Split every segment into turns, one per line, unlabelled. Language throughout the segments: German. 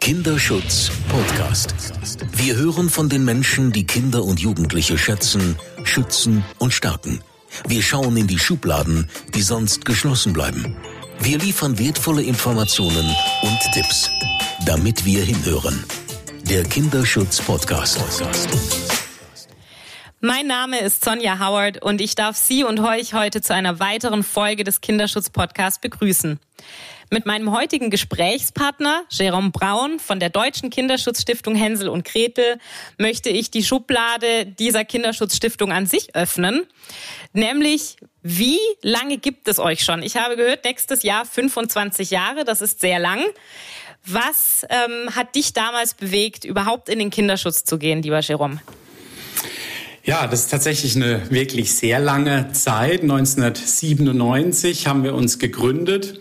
Kinderschutz Podcast. Wir hören von den Menschen, die Kinder und Jugendliche schätzen, schützen und stärken. Wir schauen in die Schubladen, die sonst geschlossen bleiben. Wir liefern wertvolle Informationen und Tipps, damit wir hinhören. Der Kinderschutz Podcast.
Mein Name ist Sonja Howard und ich darf Sie und euch heute zu einer weiteren Folge des Kinderschutz Podcasts begrüßen. Mit meinem heutigen Gesprächspartner Jerome Braun von der Deutschen Kinderschutzstiftung Hänsel und Gretel möchte ich die Schublade dieser Kinderschutzstiftung an sich öffnen. Nämlich, wie lange gibt es euch schon? Ich habe gehört, nächstes Jahr 25 Jahre, das ist sehr lang. Was ähm, hat dich damals bewegt, überhaupt in den Kinderschutz zu gehen, lieber Jerome?
Ja, das ist tatsächlich eine wirklich sehr lange Zeit. 1997 haben wir uns gegründet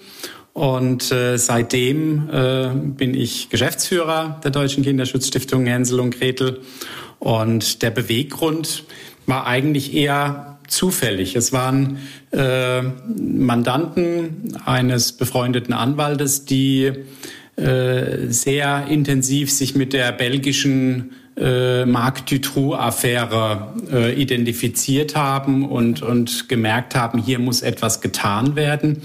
und äh, seitdem äh, bin ich Geschäftsführer der Deutschen Kinderschutzstiftung Hänsel und Gretel. Und der Beweggrund war eigentlich eher zufällig. Es waren äh, Mandanten eines befreundeten Anwaltes, die äh, sehr intensiv sich mit der belgischen äh, Marc Dutroux-Affäre äh, identifiziert haben und, und gemerkt haben, hier muss etwas getan werden.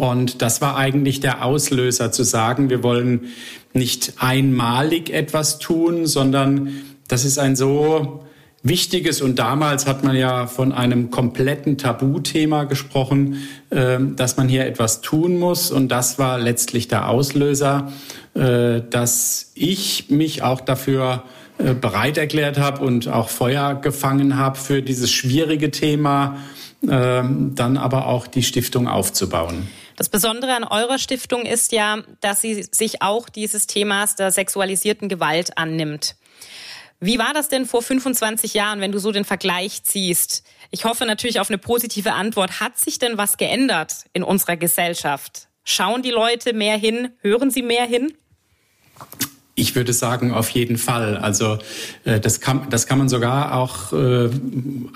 Und das war eigentlich der Auslöser zu sagen, wir wollen nicht einmalig etwas tun, sondern das ist ein so wichtiges und damals hat man ja von einem kompletten Tabuthema gesprochen, ähm, dass man hier etwas tun muss und das war letztlich der Auslöser, äh, dass ich mich auch dafür äh, bereit erklärt habe und auch Feuer gefangen habe für dieses schwierige Thema, ähm, dann aber auch die Stiftung aufzubauen.
Das Besondere an eurer Stiftung ist ja, dass sie sich auch dieses Themas der sexualisierten Gewalt annimmt. Wie war das denn vor 25 Jahren, wenn du so den Vergleich ziehst? Ich hoffe natürlich auf eine positive Antwort. Hat sich denn was geändert in unserer Gesellschaft? Schauen die Leute mehr hin? Hören sie mehr hin?
Ich würde sagen, auf jeden Fall. Also äh, das, kann, das kann man sogar auch äh,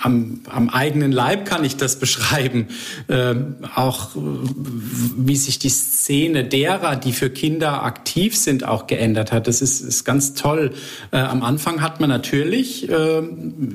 am, am eigenen Leib kann ich das beschreiben. Äh, auch wie sich die Szene derer, die für Kinder aktiv sind, auch geändert hat. Das ist, ist ganz toll. Äh, am Anfang hat man natürlich, äh,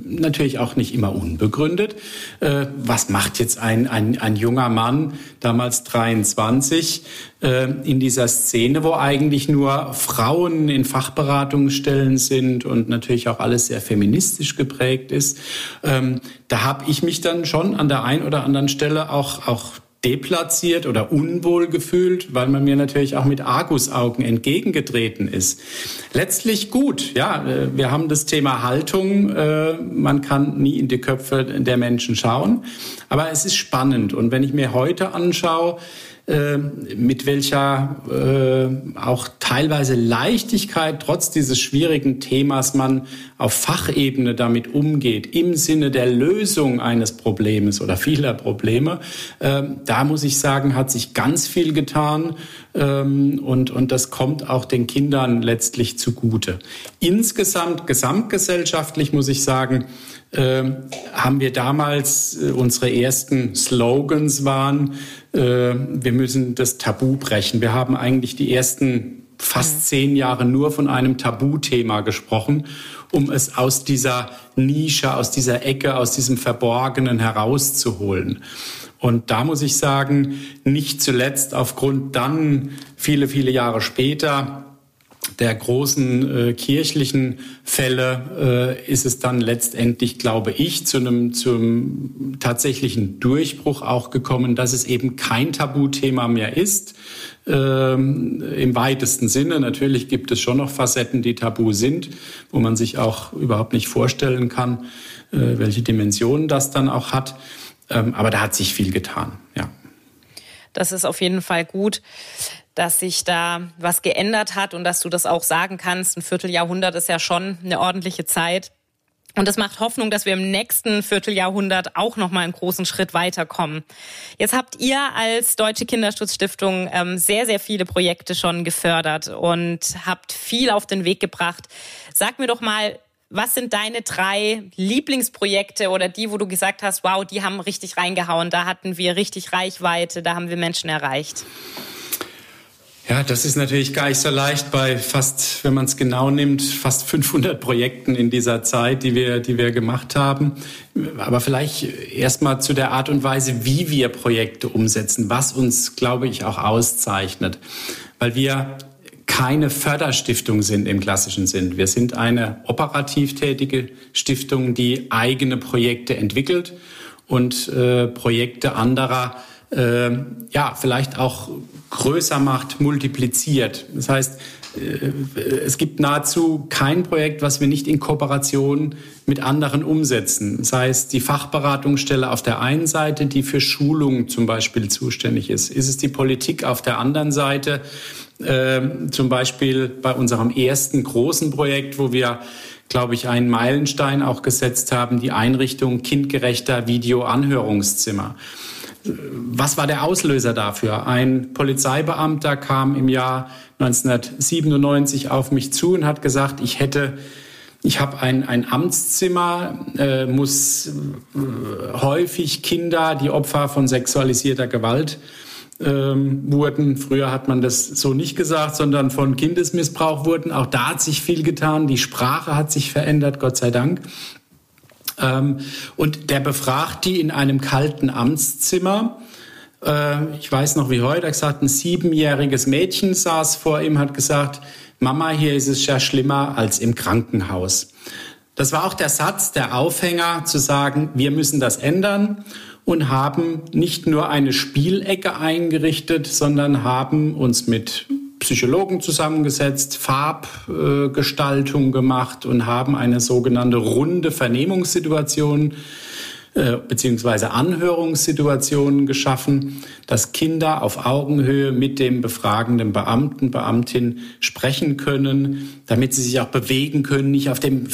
natürlich auch nicht immer unbegründet, äh, was macht jetzt ein, ein, ein junger Mann, damals 23, äh, in dieser Szene, wo eigentlich nur Frauen in Fachberatungsstellen sind und natürlich auch alles sehr feministisch geprägt ist. Ähm, da habe ich mich dann schon an der einen oder anderen Stelle auch, auch deplatziert oder unwohl gefühlt, weil man mir natürlich auch mit Argusaugen entgegengetreten ist. Letztlich gut, ja, äh, wir haben das Thema Haltung, äh, man kann nie in die Köpfe der Menschen schauen, aber es ist spannend und wenn ich mir heute anschaue, mit welcher äh, auch teilweise Leichtigkeit trotz dieses schwierigen Themas man auf Fachebene damit umgeht, im Sinne der Lösung eines Problems oder vieler Probleme. Äh, da muss ich sagen, hat sich ganz viel getan ähm, und, und das kommt auch den Kindern letztlich zugute. Insgesamt, gesamtgesellschaftlich muss ich sagen, haben wir damals äh, unsere ersten Slogans waren, äh, wir müssen das Tabu brechen. Wir haben eigentlich die ersten fast mhm. zehn Jahre nur von einem Tabuthema gesprochen, um es aus dieser Nische, aus dieser Ecke, aus diesem Verborgenen herauszuholen. Und da muss ich sagen, nicht zuletzt aufgrund dann viele, viele Jahre später der großen äh, kirchlichen Fälle äh, ist es dann letztendlich, glaube ich, zu einem zum tatsächlichen Durchbruch auch gekommen, dass es eben kein Tabuthema mehr ist. Ähm, Im weitesten Sinne. Natürlich gibt es schon noch Facetten, die tabu sind, wo man sich auch überhaupt nicht vorstellen kann, äh, welche Dimensionen das dann auch hat. Ähm, aber da hat sich viel getan, ja.
Das ist auf jeden Fall gut dass sich da was geändert hat und dass du das auch sagen kannst. Ein Vierteljahrhundert ist ja schon eine ordentliche Zeit. Und das macht Hoffnung, dass wir im nächsten Vierteljahrhundert auch noch mal einen großen Schritt weiterkommen. Jetzt habt ihr als Deutsche Kinderschutzstiftung ähm, sehr, sehr viele Projekte schon gefördert und habt viel auf den Weg gebracht. Sag mir doch mal, was sind deine drei Lieblingsprojekte oder die, wo du gesagt hast, wow, die haben richtig reingehauen, da hatten wir richtig Reichweite, da haben wir Menschen erreicht?
Ja, das ist natürlich gar nicht so leicht bei fast, wenn man es genau nimmt, fast 500 Projekten in dieser Zeit, die wir, die wir gemacht haben. Aber vielleicht erstmal zu der Art und Weise, wie wir Projekte umsetzen, was uns, glaube ich, auch auszeichnet. Weil wir keine Förderstiftung sind im klassischen Sinn. Wir sind eine operativ tätige Stiftung, die eigene Projekte entwickelt und äh, Projekte anderer äh, ja vielleicht auch größer macht, multipliziert. Das heißt, äh, es gibt nahezu kein Projekt, was wir nicht in Kooperation mit anderen umsetzen. Das heißt, die Fachberatungsstelle auf der einen Seite, die für Schulungen zum Beispiel zuständig ist. Ist es die Politik auf der anderen Seite? Äh, zum Beispiel bei unserem ersten großen Projekt, wo wir glaube ich, einen Meilenstein auch gesetzt haben, die Einrichtung kindgerechter Videoanhörungszimmer. Was war der Auslöser dafür? Ein Polizeibeamter kam im Jahr 1997 auf mich zu und hat gesagt, ich hätte ich habe ein, ein Amtszimmer, äh, muss äh, häufig Kinder, die Opfer von sexualisierter Gewalt ähm, wurden. Früher hat man das so nicht gesagt, sondern von Kindesmissbrauch wurden. Auch da hat sich viel getan. Die Sprache hat sich verändert, Gott sei Dank. Ähm, und der befragt die in einem kalten Amtszimmer. Äh, ich weiß noch wie heute, er gesagt, ein siebenjähriges Mädchen saß vor ihm, hat gesagt, Mama, hier ist es ja schlimmer als im Krankenhaus. Das war auch der Satz, der Aufhänger zu sagen, wir müssen das ändern und haben nicht nur eine Spielecke eingerichtet, sondern haben uns mit Psychologen zusammengesetzt, Farbgestaltung gemacht und haben eine sogenannte runde Vernehmungssituation äh, beziehungsweise Anhörungssituationen geschaffen, dass Kinder auf Augenhöhe mit dem befragenden Beamten, Beamtin sprechen können, damit sie sich auch bewegen können, nicht auf dem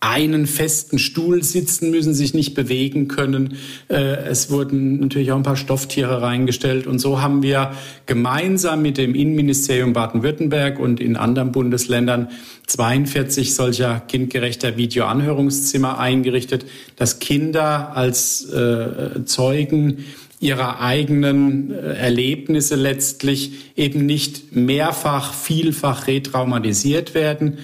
einen festen Stuhl sitzen müssen, sich nicht bewegen können. Äh, es wurden natürlich auch ein paar Stofftiere reingestellt. Und so haben wir gemeinsam mit dem Innenministerium Baden-Württemberg und in anderen Bundesländern 42 solcher kindgerechter Videoanhörungszimmer eingerichtet, dass Kinder als äh, Zeugen ihrer eigenen äh, Erlebnisse letztlich eben nicht mehrfach, vielfach retraumatisiert werden,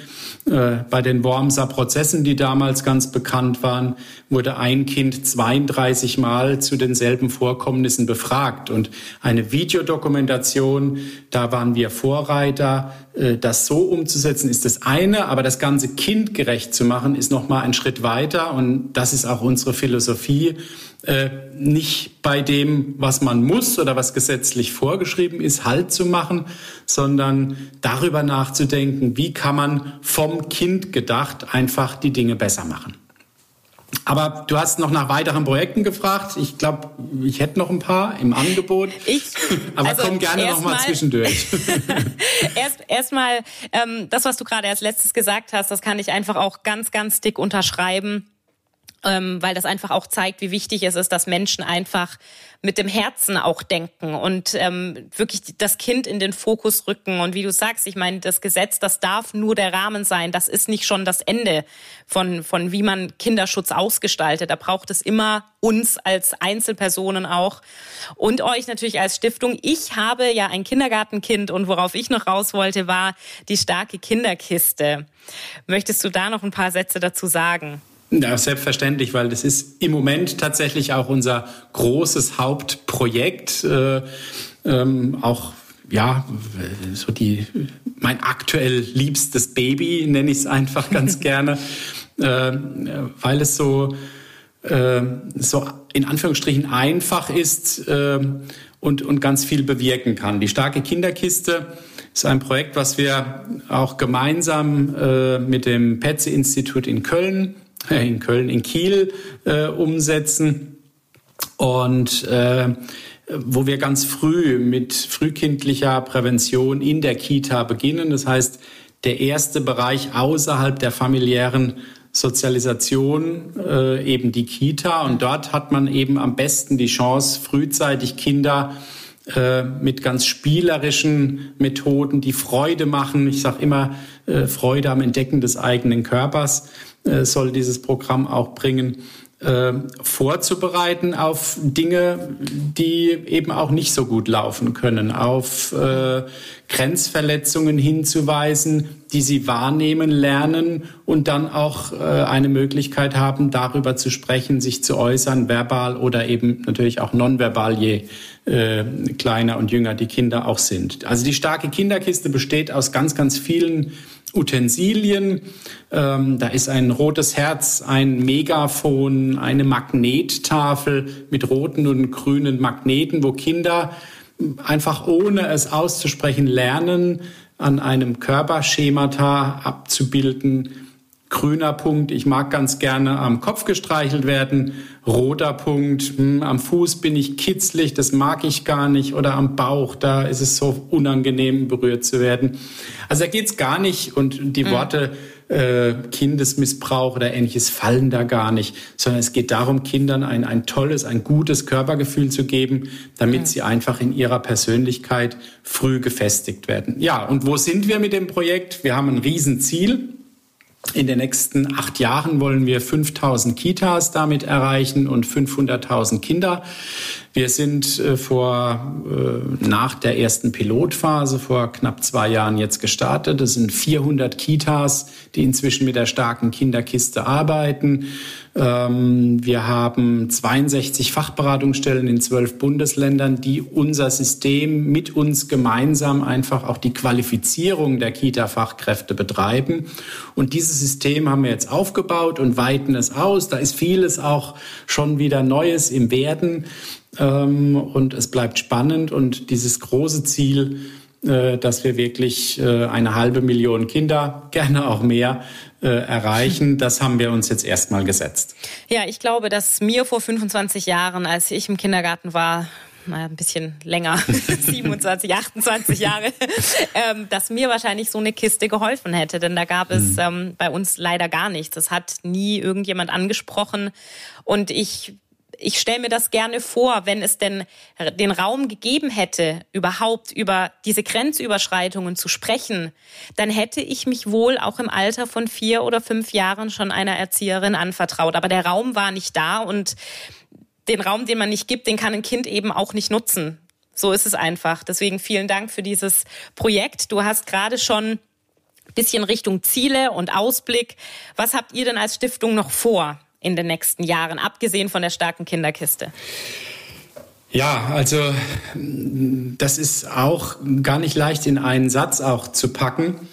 äh, bei den Wormser Prozessen, die damals ganz bekannt waren, wurde ein Kind 32 Mal zu denselben Vorkommnissen befragt. Und eine Videodokumentation, da waren wir Vorreiter. Äh, das so umzusetzen ist das eine, aber das Ganze kindgerecht zu machen, ist noch mal ein Schritt weiter. Und das ist auch unsere Philosophie. Äh, nicht bei dem, was man muss oder was gesetzlich vorgeschrieben ist, Halt zu machen, sondern darüber nachzudenken, wie kann man vom Kind gedacht einfach die Dinge besser machen. Aber du hast noch nach weiteren Projekten gefragt. Ich glaube, ich hätte noch ein paar im Angebot. Ich, aber also komm gerne noch mal zwischendurch.
erst erstmal ähm, das, was du gerade als letztes gesagt hast, das kann ich einfach auch ganz, ganz dick unterschreiben ähm, weil das einfach auch zeigt, wie wichtig es ist, dass Menschen einfach mit dem Herzen auch denken und ähm, wirklich das Kind in den Fokus rücken. Und wie du sagst, ich meine, das Gesetz, das darf nur der Rahmen sein. Das ist nicht schon das Ende von, von wie man Kinderschutz ausgestaltet. Da braucht es immer uns als Einzelpersonen auch und euch natürlich als Stiftung. Ich habe ja ein Kindergartenkind und worauf ich noch raus wollte, war die starke Kinderkiste. Möchtest du da noch ein paar Sätze dazu sagen?
Ja, selbstverständlich, weil das ist im Moment tatsächlich auch unser großes Hauptprojekt. Äh, ähm, auch ja, so die mein aktuell liebstes Baby nenne ich es einfach ganz gerne, äh, weil es so äh, so in Anführungsstrichen einfach ist äh, und und ganz viel bewirken kann. Die starke Kinderkiste ist ein Projekt, was wir auch gemeinsam äh, mit dem Petze Institut in Köln in Köln, in Kiel äh, umsetzen. Und äh, wo wir ganz früh mit frühkindlicher Prävention in der Kita beginnen. Das heißt, der erste Bereich außerhalb der familiären Sozialisation, äh, eben die Kita. Und dort hat man eben am besten die Chance, frühzeitig Kinder äh, mit ganz spielerischen Methoden, die Freude machen. Ich sage immer, äh, Freude am Entdecken des eigenen Körpers äh, soll dieses Programm auch bringen, äh, vorzubereiten auf Dinge, die eben auch nicht so gut laufen können, auf äh, Grenzverletzungen hinzuweisen, die sie wahrnehmen lernen und dann auch äh, eine Möglichkeit haben, darüber zu sprechen, sich zu äußern, verbal oder eben natürlich auch nonverbal, je äh, kleiner und jünger die Kinder auch sind. Also die starke Kinderkiste besteht aus ganz, ganz vielen Utensilien. Ähm, da ist ein rotes Herz, ein Megafon, eine Magnettafel mit roten und grünen Magneten, wo Kinder einfach ohne es auszusprechen lernen, an einem Körperschemata abzubilden. Grüner Punkt, ich mag ganz gerne am Kopf gestreichelt werden. Roter Punkt, hm, am Fuß bin ich kitzlig, das mag ich gar nicht. Oder am Bauch, da ist es so unangenehm, berührt zu werden. Also da geht's gar nicht. Und die mhm. Worte äh, Kindesmissbrauch oder ähnliches fallen da gar nicht, sondern es geht darum, Kindern ein, ein tolles, ein gutes Körpergefühl zu geben, damit mhm. sie einfach in ihrer Persönlichkeit früh gefestigt werden. Ja, und wo sind wir mit dem Projekt? Wir haben ein Riesenziel. In den nächsten acht Jahren wollen wir 5000 Kitas damit erreichen und 500.000 Kinder. Wir sind äh, vor, äh, nach der ersten Pilotphase vor knapp zwei Jahren jetzt gestartet. Es sind 400 Kitas, die inzwischen mit der starken Kinderkiste arbeiten. Ähm, wir haben 62 Fachberatungsstellen in zwölf Bundesländern, die unser System mit uns gemeinsam einfach auch die Qualifizierung der Kita-Fachkräfte betreiben. Und dieses System haben wir jetzt aufgebaut und weiten es aus. Da ist vieles auch schon wieder Neues im Werden. Ähm, und es bleibt spannend und dieses große Ziel, äh, dass wir wirklich äh, eine halbe Million Kinder, gerne auch mehr, äh, erreichen. Das haben wir uns jetzt erstmal gesetzt.
Ja, ich glaube, dass mir vor 25 Jahren, als ich im Kindergarten war, naja, ein bisschen länger, 27, 28 Jahre, ähm, dass mir wahrscheinlich so eine Kiste geholfen hätte. Denn da gab es mhm. ähm, bei uns leider gar nichts. Das hat nie irgendjemand angesprochen. Und ich ich stelle mir das gerne vor, wenn es denn den Raum gegeben hätte, überhaupt über diese Grenzüberschreitungen zu sprechen, dann hätte ich mich wohl auch im Alter von vier oder fünf Jahren schon einer Erzieherin anvertraut. Aber der Raum war nicht da und den Raum, den man nicht gibt, den kann ein Kind eben auch nicht nutzen. So ist es einfach. Deswegen vielen Dank für dieses Projekt. Du hast gerade schon bisschen Richtung Ziele und Ausblick. Was habt ihr denn als Stiftung noch vor? In den nächsten Jahren, abgesehen von der starken Kinderkiste?
Ja, also das ist auch gar nicht leicht in einen Satz auch zu packen,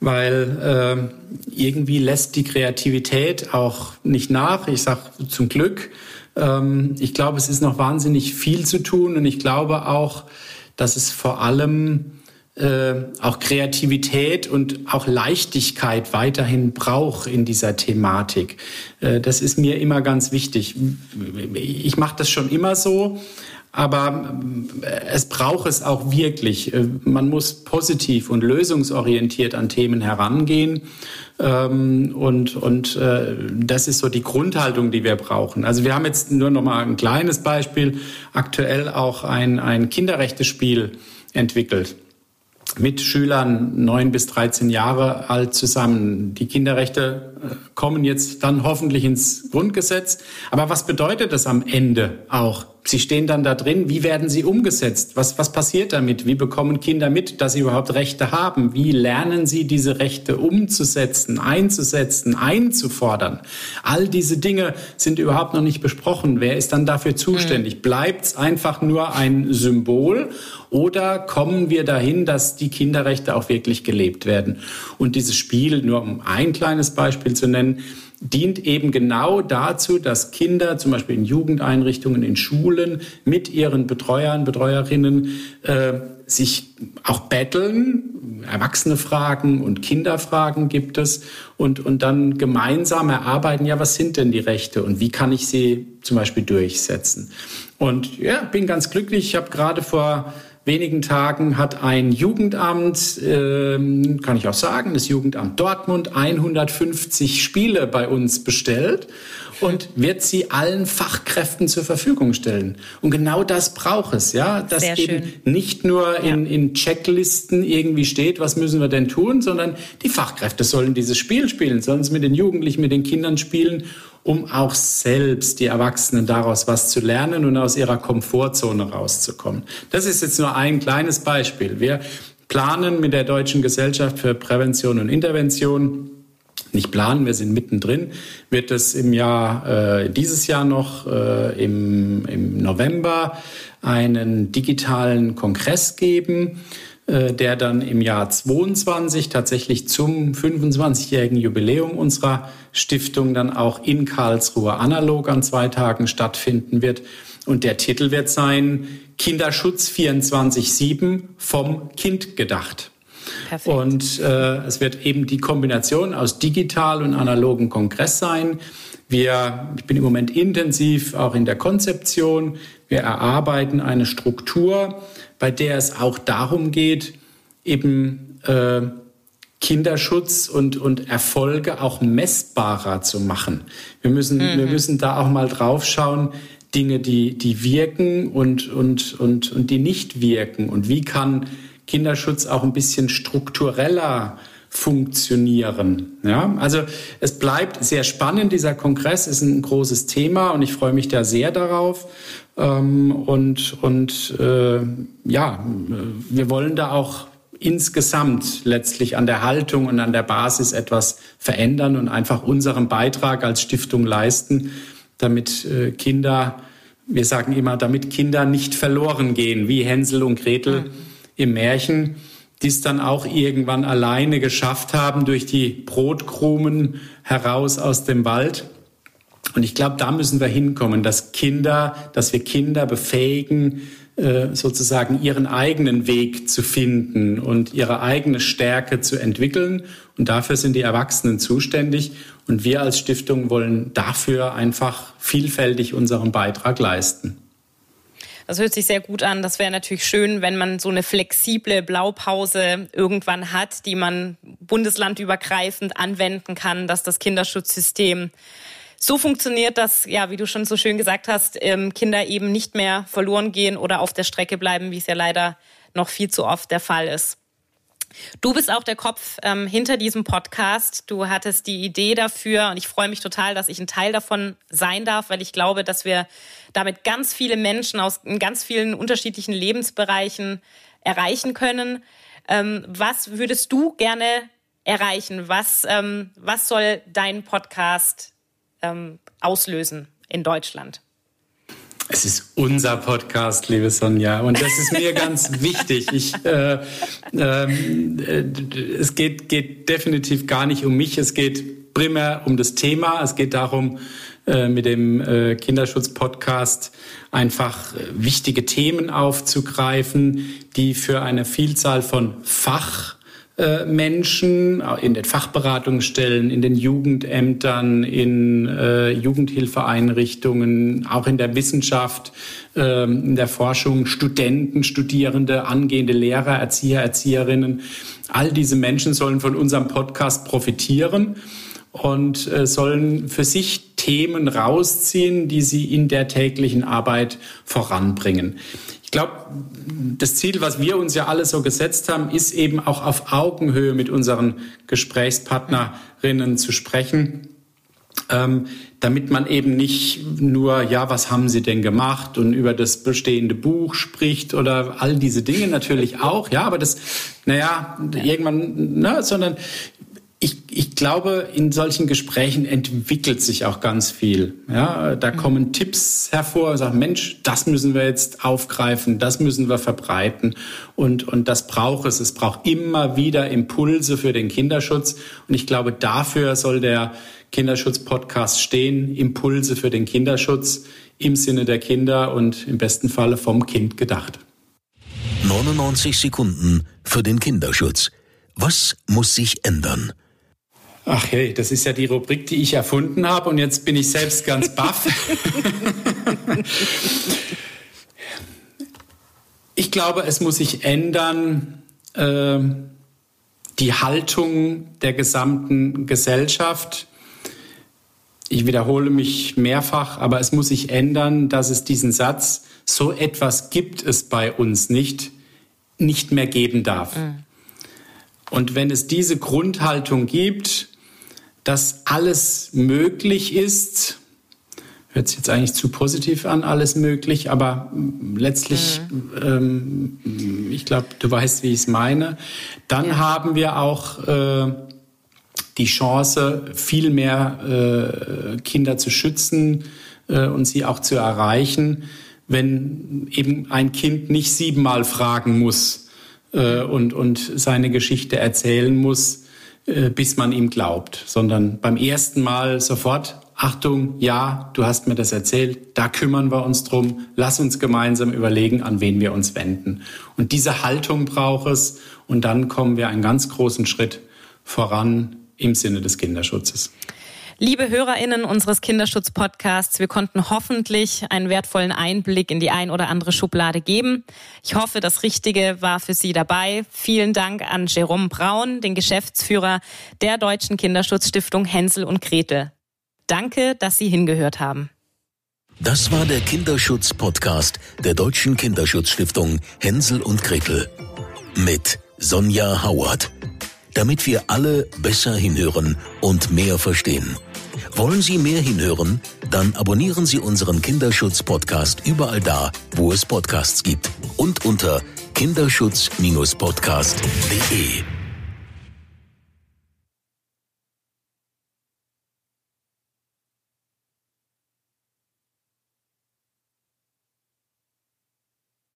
weil äh, irgendwie lässt die Kreativität auch nicht nach. Ich sage zum Glück. Ähm, ich glaube, es ist noch wahnsinnig viel zu tun und ich glaube auch, dass es vor allem äh, auch Kreativität und auch Leichtigkeit weiterhin braucht in dieser Thematik. Äh, das ist mir immer ganz wichtig. Ich mache das schon immer so, aber äh, es braucht es auch wirklich. Man muss positiv und lösungsorientiert an Themen herangehen. Ähm, und, und das ist so die Grundhaltung, die wir brauchen. Also wir haben jetzt nur noch mal ein kleines Beispiel. Aktuell auch ein, ein Kinderrechtespiel entwickelt mit Schülern neun bis 13 Jahre alt zusammen. Die Kinderrechte äh, kommen jetzt dann hoffentlich ins Grundgesetz. Aber was bedeutet das am Ende auch? Sie stehen dann da drin. Wie werden sie umgesetzt? Was, was passiert damit? Wie bekommen Kinder mit, dass sie überhaupt Rechte haben? Wie lernen sie diese Rechte umzusetzen, einzusetzen, einzufordern? All diese Dinge sind überhaupt noch nicht besprochen. Wer ist dann dafür zuständig? Mhm. Bleibt es einfach nur ein Symbol oder kommen wir dahin, dass die Kinderrechte auch wirklich gelebt werden? Und dieses Spiel, nur um ein kleines Beispiel zu nennen, dient eben genau dazu, dass Kinder zum Beispiel in Jugendeinrichtungen, in Schulen mit ihren Betreuern, Betreuerinnen äh, sich auch betteln, Erwachsene fragen und Kinderfragen gibt es und, und dann gemeinsam erarbeiten, ja, was sind denn die Rechte und wie kann ich sie zum Beispiel durchsetzen. Und ja, bin ganz glücklich. Ich habe gerade vor wenigen Tagen hat ein Jugendamt, ähm, kann ich auch sagen, das Jugendamt Dortmund 150 Spiele bei uns bestellt und wird sie allen Fachkräften zur Verfügung stellen. Und genau das braucht es, ja, dass Sehr eben schön. nicht nur in, ja. in Checklisten irgendwie steht, was müssen wir denn tun, sondern die Fachkräfte sollen dieses Spiel spielen, sollen es mit den Jugendlichen, mit den Kindern spielen um auch selbst die Erwachsenen daraus was zu lernen und aus ihrer Komfortzone rauszukommen. Das ist jetzt nur ein kleines Beispiel. Wir planen mit der Deutschen Gesellschaft für Prävention und Intervention nicht planen, wir sind mittendrin, wird es im Jahr, äh, dieses Jahr noch äh, im, im November einen digitalen Kongress geben, äh, der dann im Jahr 22 tatsächlich zum 25-jährigen Jubiläum unserer Stiftung dann auch in Karlsruhe analog an zwei Tagen stattfinden wird. Und der Titel wird sein Kinderschutz 24-7 vom Kind gedacht. Perfekt. Und äh, es wird eben die Kombination aus digital und analogen Kongress sein. Wir, ich bin im Moment intensiv auch in der Konzeption. Wir erarbeiten eine Struktur, bei der es auch darum geht, eben äh, Kinderschutz und, und Erfolge auch messbarer zu machen. Wir müssen, mhm. wir müssen da auch mal drauf schauen, Dinge, die, die wirken und, und, und, und die nicht wirken. Und wie kann Kinderschutz auch ein bisschen struktureller funktionieren. Ja, also es bleibt sehr spannend. Dieser Kongress ist ein großes Thema und ich freue mich da sehr darauf. Ähm, und und äh, ja, wir wollen da auch insgesamt letztlich an der Haltung und an der Basis etwas verändern und einfach unseren Beitrag als Stiftung leisten, damit äh, Kinder, wir sagen immer, damit Kinder nicht verloren gehen, wie Hänsel und Gretel. Mhm im Märchen, die es dann auch irgendwann alleine geschafft haben durch die Brotkrumen heraus aus dem Wald. Und ich glaube, da müssen wir hinkommen, dass Kinder, dass wir Kinder befähigen, äh, sozusagen ihren eigenen Weg zu finden und ihre eigene Stärke zu entwickeln. Und dafür sind die Erwachsenen zuständig. Und wir als Stiftung wollen dafür einfach vielfältig unseren Beitrag leisten.
Das hört sich sehr gut an. Das wäre natürlich schön, wenn man so eine flexible Blaupause irgendwann hat, die man bundeslandübergreifend anwenden kann, dass das Kinderschutzsystem so funktioniert, dass, ja, wie du schon so schön gesagt hast, ähm, Kinder eben nicht mehr verloren gehen oder auf der Strecke bleiben, wie es ja leider noch viel zu oft der Fall ist. Du bist auch der Kopf ähm, hinter diesem Podcast. Du hattest die Idee dafür und ich freue mich total, dass ich ein Teil davon sein darf, weil ich glaube, dass wir damit ganz viele Menschen aus ganz vielen unterschiedlichen Lebensbereichen erreichen können. Ähm, was würdest du gerne erreichen? Was, ähm, was soll dein Podcast ähm, auslösen in Deutschland?
Es ist unser Podcast, liebe Sonja, und das ist mir ganz wichtig. Ich, äh, äh, es geht, geht definitiv gar nicht um mich, es geht primär um das Thema. Es geht darum, äh, mit dem äh, Kinderschutz-Podcast einfach äh, wichtige Themen aufzugreifen, die für eine Vielzahl von Fach äh, Menschen in den Fachberatungsstellen, in den Jugendämtern, in äh, Jugendhilfeeinrichtungen, auch in der Wissenschaft, äh, in der Forschung, Studenten, Studierende, angehende Lehrer, Erzieher, Erzieherinnen. All diese Menschen sollen von unserem Podcast profitieren und äh, sollen für sich Themen rausziehen, die sie in der täglichen Arbeit voranbringen. Ich glaube, das Ziel, was wir uns ja alle so gesetzt haben, ist eben auch auf Augenhöhe mit unseren Gesprächspartnerinnen zu sprechen. Ähm, damit man eben nicht nur, ja, was haben Sie denn gemacht und über das bestehende Buch spricht oder all diese Dinge natürlich auch, ja, aber das, naja, irgendwann, ne, sondern ich, ich glaube, in solchen Gesprächen entwickelt sich auch ganz viel. Ja, da mhm. kommen Tipps hervor, sagen, Mensch, das müssen wir jetzt aufgreifen, das müssen wir verbreiten und, und das braucht es. Es braucht immer wieder Impulse für den Kinderschutz und ich glaube, dafür soll der Kinderschutz-Podcast stehen, Impulse für den Kinderschutz im Sinne der Kinder und im besten Falle vom Kind gedacht.
99 Sekunden für den Kinderschutz. Was muss sich ändern?
Ach hey, das ist ja die Rubrik, die ich erfunden habe und jetzt bin ich selbst ganz baff. ich glaube, es muss sich ändern, äh, die Haltung der gesamten Gesellschaft. Ich wiederhole mich mehrfach, aber es muss sich ändern, dass es diesen Satz, so etwas gibt es bei uns nicht, nicht mehr geben darf. Mhm. Und wenn es diese Grundhaltung gibt, dass alles möglich ist, hört sich jetzt eigentlich zu positiv an, alles möglich, aber letztlich, mhm. ähm, ich glaube, du weißt, wie ich es meine. Dann ja. haben wir auch äh, die Chance, viel mehr äh, Kinder zu schützen äh, und sie auch zu erreichen, wenn eben ein Kind nicht siebenmal fragen muss äh, und, und seine Geschichte erzählen muss, bis man ihm glaubt, sondern beim ersten Mal sofort Achtung, ja, du hast mir das erzählt, da kümmern wir uns drum, lass uns gemeinsam überlegen, an wen wir uns wenden. Und diese Haltung braucht es und dann kommen wir einen ganz großen Schritt voran im Sinne des Kinderschutzes.
Liebe HörerInnen unseres Kinderschutz-Podcasts, wir konnten hoffentlich einen wertvollen Einblick in die ein oder andere Schublade geben. Ich hoffe, das Richtige war für Sie dabei. Vielen Dank an Jerome Braun, den Geschäftsführer der Deutschen Kinderschutzstiftung Hänsel und Gretel. Danke, dass Sie hingehört haben.
Das war der Kinderschutz-Podcast der Deutschen Kinderschutzstiftung Hänsel und Gretel mit Sonja Howard. Damit wir alle besser hinhören und mehr verstehen. Wollen Sie mehr hinhören? Dann abonnieren Sie unseren Kinderschutz-Podcast überall da, wo es Podcasts gibt und unter kinderschutz-podcast.de.